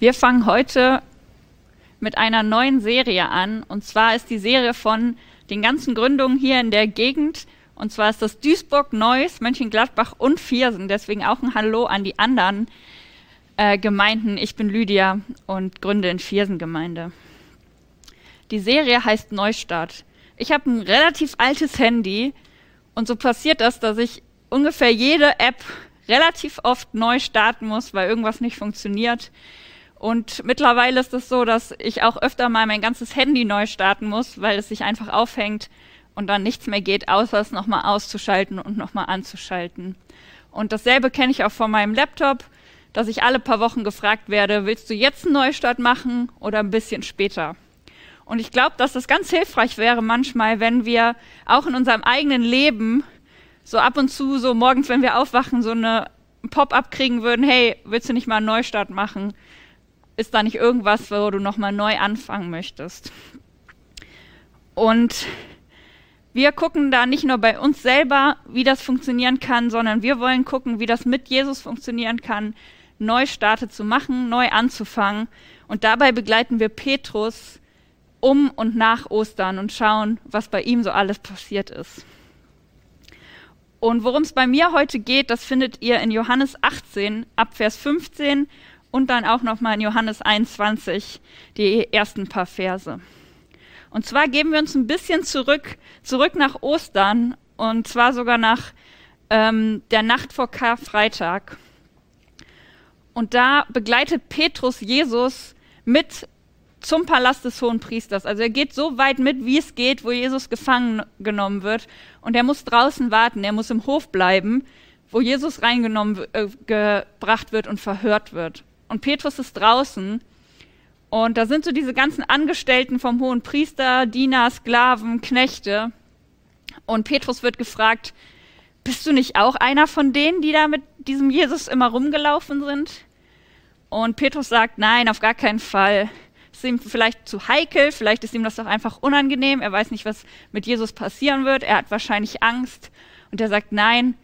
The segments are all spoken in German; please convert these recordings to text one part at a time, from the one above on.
Wir fangen heute mit einer neuen Serie an. Und zwar ist die Serie von den ganzen Gründungen hier in der Gegend. Und zwar ist das Duisburg, Neuss, Mönchengladbach und Viersen. Deswegen auch ein Hallo an die anderen äh, Gemeinden. Ich bin Lydia und gründe in Viersen Gemeinde. Die Serie heißt Neustart. Ich habe ein relativ altes Handy und so passiert das, dass ich ungefähr jede App relativ oft neu starten muss, weil irgendwas nicht funktioniert. Und mittlerweile ist es so, dass ich auch öfter mal mein ganzes Handy neu starten muss, weil es sich einfach aufhängt und dann nichts mehr geht, außer es nochmal auszuschalten und nochmal anzuschalten. Und dasselbe kenne ich auch von meinem Laptop, dass ich alle paar Wochen gefragt werde, willst du jetzt einen Neustart machen oder ein bisschen später? Und ich glaube, dass es ganz hilfreich wäre manchmal, wenn wir auch in unserem eigenen Leben so ab und zu, so morgens, wenn wir aufwachen, so eine Pop-up kriegen würden, hey, willst du nicht mal einen Neustart machen? Ist da nicht irgendwas, wo du nochmal neu anfangen möchtest? Und wir gucken da nicht nur bei uns selber, wie das funktionieren kann, sondern wir wollen gucken, wie das mit Jesus funktionieren kann, Neustarte zu machen, neu anzufangen. Und dabei begleiten wir Petrus um und nach Ostern und schauen, was bei ihm so alles passiert ist. Und worum es bei mir heute geht, das findet ihr in Johannes 18 ab Vers 15 und dann auch nochmal in Johannes 21 die ersten paar Verse. Und zwar geben wir uns ein bisschen zurück, zurück nach Ostern und zwar sogar nach ähm, der Nacht vor Karfreitag. Und da begleitet Petrus Jesus mit zum Palast des Hohen Priesters. Also er geht so weit mit, wie es geht, wo Jesus gefangen genommen wird. Und er muss draußen warten, er muss im Hof bleiben, wo Jesus reingenommen äh, gebracht wird und verhört wird und Petrus ist draußen. Und da sind so diese ganzen Angestellten vom hohen Priester, Diener, Sklaven, Knechte. Und Petrus wird gefragt, bist du nicht auch einer von denen, die da mit diesem Jesus immer rumgelaufen sind? Und Petrus sagt, nein, auf gar keinen Fall. Ist ihm vielleicht zu heikel, vielleicht ist ihm das doch einfach unangenehm. Er weiß nicht, was mit Jesus passieren wird. Er hat wahrscheinlich Angst. Und er sagt, nein,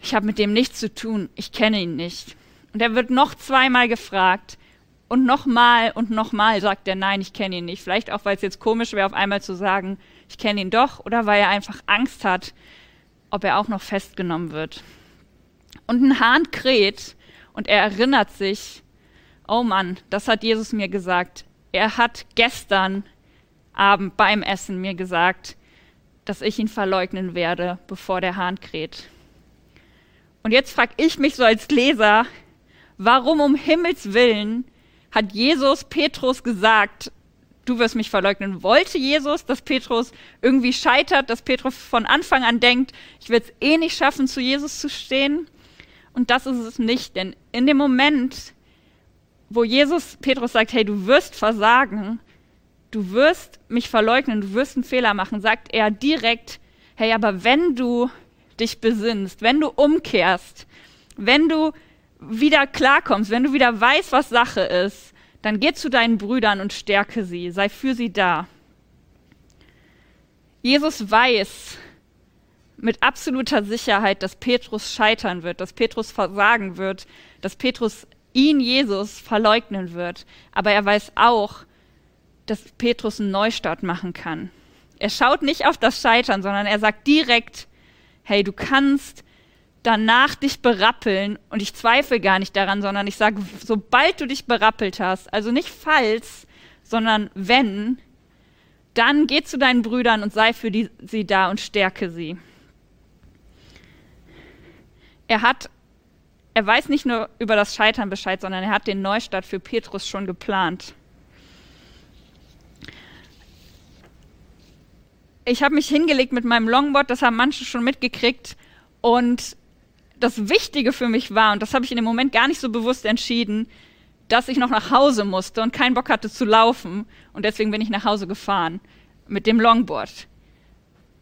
ich habe mit dem nichts zu tun. Ich kenne ihn nicht. Und er wird noch zweimal gefragt. Und nochmal und nochmal sagt er, nein, ich kenne ihn nicht. Vielleicht auch, weil es jetzt komisch wäre, auf einmal zu sagen, ich kenne ihn doch, oder weil er einfach Angst hat, ob er auch noch festgenommen wird. Und ein Hahn kräht und er erinnert sich, oh Mann, das hat Jesus mir gesagt. Er hat gestern Abend beim Essen mir gesagt, dass ich ihn verleugnen werde, bevor der Hahn kräht. Und jetzt frage ich mich so als Leser, Warum um Himmels willen hat Jesus Petrus gesagt, du wirst mich verleugnen? Wollte Jesus, dass Petrus irgendwie scheitert, dass Petrus von Anfang an denkt, ich werde es eh nicht schaffen, zu Jesus zu stehen? Und das ist es nicht, denn in dem Moment, wo Jesus Petrus sagt, hey, du wirst versagen, du wirst mich verleugnen, du wirst einen Fehler machen, sagt er direkt, hey, aber wenn du dich besinnst, wenn du umkehrst, wenn du wieder klarkommst, wenn du wieder weißt, was Sache ist, dann geh zu deinen Brüdern und stärke sie, sei für sie da. Jesus weiß mit absoluter Sicherheit, dass Petrus scheitern wird, dass Petrus versagen wird, dass Petrus ihn, Jesus, verleugnen wird. Aber er weiß auch, dass Petrus einen Neustart machen kann. Er schaut nicht auf das Scheitern, sondern er sagt direkt, hey, du kannst danach dich berappeln, und ich zweifle gar nicht daran, sondern ich sage, sobald du dich berappelt hast, also nicht falls, sondern wenn, dann geh zu deinen Brüdern und sei für die, sie da und stärke sie. Er hat, er weiß nicht nur über das Scheitern Bescheid, sondern er hat den Neustart für Petrus schon geplant. Ich habe mich hingelegt mit meinem Longboard, das haben manche schon mitgekriegt. Und das Wichtige für mich war, und das habe ich in dem Moment gar nicht so bewusst entschieden, dass ich noch nach Hause musste und keinen Bock hatte zu laufen. Und deswegen bin ich nach Hause gefahren mit dem Longboard.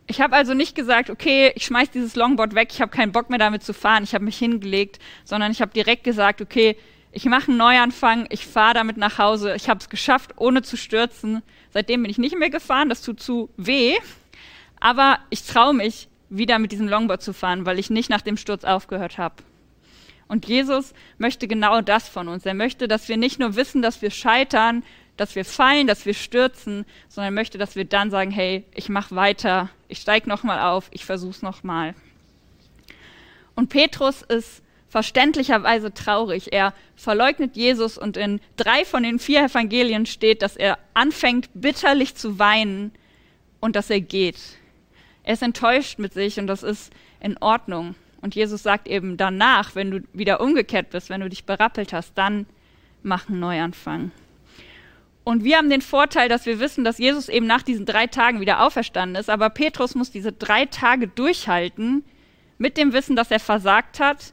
Ich habe also nicht gesagt, okay, ich schmeiß dieses Longboard weg, ich habe keinen Bock mehr damit zu fahren, ich habe mich hingelegt, sondern ich habe direkt gesagt, okay, ich mache einen Neuanfang, ich fahre damit nach Hause, ich habe es geschafft, ohne zu stürzen. Seitdem bin ich nicht mehr gefahren, das tut zu weh, aber ich traue mich, wieder mit diesem Longboard zu fahren, weil ich nicht nach dem Sturz aufgehört habe. Und Jesus möchte genau das von uns. Er möchte, dass wir nicht nur wissen, dass wir scheitern, dass wir fallen, dass wir stürzen, sondern er möchte, dass wir dann sagen, hey, ich mache weiter, ich steige nochmal auf, ich versuche es nochmal. Und Petrus ist verständlicherweise traurig. Er verleugnet Jesus und in drei von den vier Evangelien steht, dass er anfängt bitterlich zu weinen und dass er geht. Er ist enttäuscht mit sich und das ist in Ordnung. Und Jesus sagt eben danach, wenn du wieder umgekehrt bist, wenn du dich berappelt hast, dann mach einen Neuanfang. Und wir haben den Vorteil, dass wir wissen, dass Jesus eben nach diesen drei Tagen wieder auferstanden ist. Aber Petrus muss diese drei Tage durchhalten mit dem Wissen, dass er versagt hat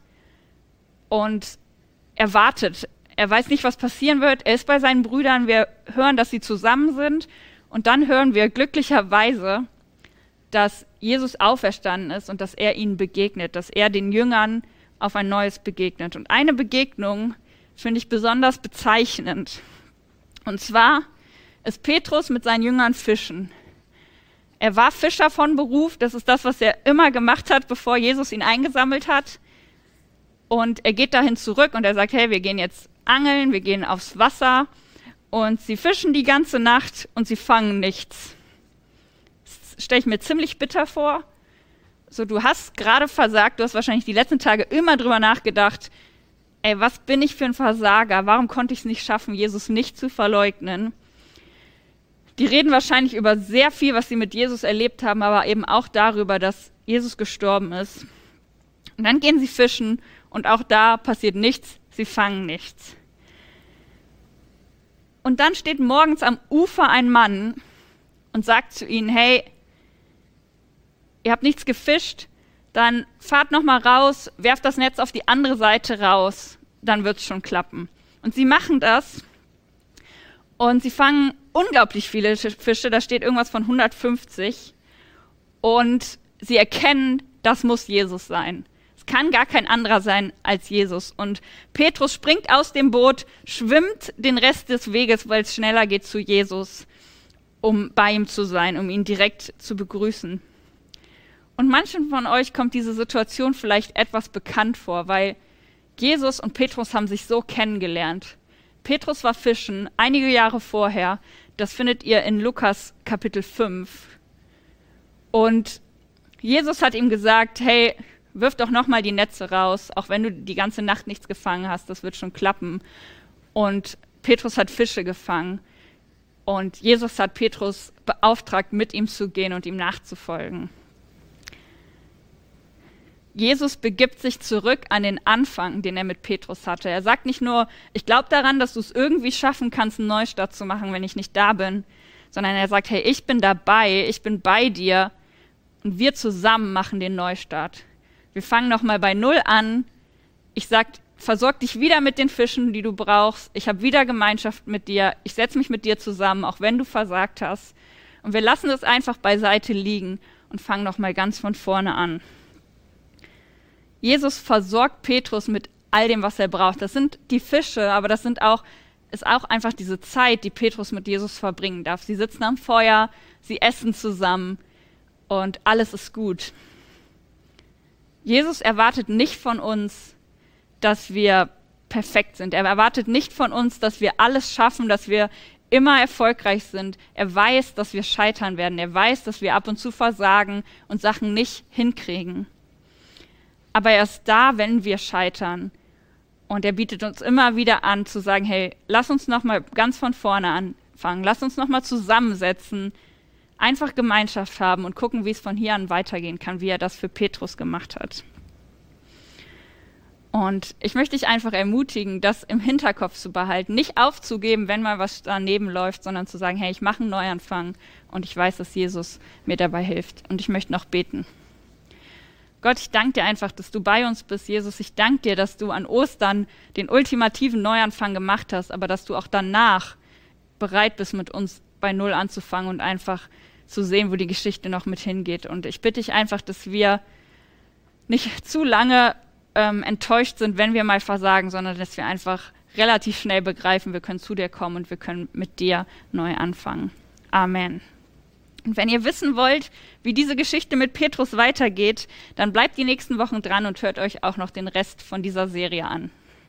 und er wartet. Er weiß nicht, was passieren wird. Er ist bei seinen Brüdern. Wir hören, dass sie zusammen sind. Und dann hören wir glücklicherweise, dass Jesus auferstanden ist und dass er ihnen begegnet, dass er den Jüngern auf ein neues begegnet. Und eine Begegnung finde ich besonders bezeichnend. Und zwar ist Petrus mit seinen Jüngern fischen. Er war Fischer von Beruf, das ist das, was er immer gemacht hat, bevor Jesus ihn eingesammelt hat. Und er geht dahin zurück und er sagt, hey, wir gehen jetzt angeln, wir gehen aufs Wasser und sie fischen die ganze Nacht und sie fangen nichts. Stelle ich mir ziemlich bitter vor. So, du hast gerade versagt, du hast wahrscheinlich die letzten Tage immer drüber nachgedacht, ey, was bin ich für ein Versager? Warum konnte ich es nicht schaffen, Jesus nicht zu verleugnen? Die reden wahrscheinlich über sehr viel, was sie mit Jesus erlebt haben, aber eben auch darüber, dass Jesus gestorben ist. Und dann gehen sie fischen und auch da passiert nichts, sie fangen nichts. Und dann steht morgens am Ufer ein Mann und sagt zu ihnen, hey, ihr habt nichts gefischt, dann fahrt noch mal raus, werft das Netz auf die andere Seite raus, dann wird es schon klappen. Und sie machen das und sie fangen unglaublich viele Fische, da steht irgendwas von 150 und sie erkennen, das muss Jesus sein. Es kann gar kein anderer sein als Jesus. Und Petrus springt aus dem Boot, schwimmt den Rest des Weges, weil es schneller geht zu Jesus, um bei ihm zu sein, um ihn direkt zu begrüßen. Und manchen von euch kommt diese Situation vielleicht etwas bekannt vor, weil Jesus und Petrus haben sich so kennengelernt. Petrus war fischen einige Jahre vorher. Das findet ihr in Lukas Kapitel 5. Und Jesus hat ihm gesagt, hey, wirf doch noch mal die Netze raus, auch wenn du die ganze Nacht nichts gefangen hast, das wird schon klappen. Und Petrus hat Fische gefangen. Und Jesus hat Petrus beauftragt, mit ihm zu gehen und ihm nachzufolgen. Jesus begibt sich zurück an den Anfang, den er mit Petrus hatte. Er sagt nicht nur, ich glaube daran, dass du es irgendwie schaffen kannst, einen Neustart zu machen, wenn ich nicht da bin, sondern er sagt, hey, ich bin dabei, ich bin bei dir und wir zusammen machen den Neustart. Wir fangen nochmal bei Null an. Ich sag, versorg dich wieder mit den Fischen, die du brauchst. Ich habe wieder Gemeinschaft mit dir. Ich setze mich mit dir zusammen, auch wenn du versagt hast. Und wir lassen es einfach beiseite liegen und fangen nochmal ganz von vorne an. Jesus versorgt Petrus mit all dem, was er braucht. Das sind die Fische, aber das sind auch, ist auch einfach diese Zeit, die Petrus mit Jesus verbringen darf. Sie sitzen am Feuer, sie essen zusammen und alles ist gut. Jesus erwartet nicht von uns, dass wir perfekt sind. Er erwartet nicht von uns, dass wir alles schaffen, dass wir immer erfolgreich sind. Er weiß, dass wir scheitern werden. Er weiß, dass wir ab und zu versagen und Sachen nicht hinkriegen aber er ist da, wenn wir scheitern. Und er bietet uns immer wieder an zu sagen, hey, lass uns noch mal ganz von vorne anfangen, lass uns noch mal zusammensetzen, einfach Gemeinschaft haben und gucken, wie es von hier an weitergehen kann, wie er das für Petrus gemacht hat. Und ich möchte dich einfach ermutigen, das im Hinterkopf zu behalten, nicht aufzugeben, wenn mal was daneben läuft, sondern zu sagen, hey, ich mache einen Neuanfang und ich weiß, dass Jesus mir dabei hilft. Und ich möchte noch beten. Gott, ich danke dir einfach, dass du bei uns bist, Jesus. Ich danke dir, dass du an Ostern den ultimativen Neuanfang gemacht hast, aber dass du auch danach bereit bist, mit uns bei Null anzufangen und einfach zu sehen, wo die Geschichte noch mit hingeht. Und ich bitte dich einfach, dass wir nicht zu lange ähm, enttäuscht sind, wenn wir mal versagen, sondern dass wir einfach relativ schnell begreifen, wir können zu dir kommen und wir können mit dir neu anfangen. Amen. Und wenn ihr wissen wollt, wie diese Geschichte mit Petrus weitergeht, dann bleibt die nächsten Wochen dran und hört euch auch noch den Rest von dieser Serie an.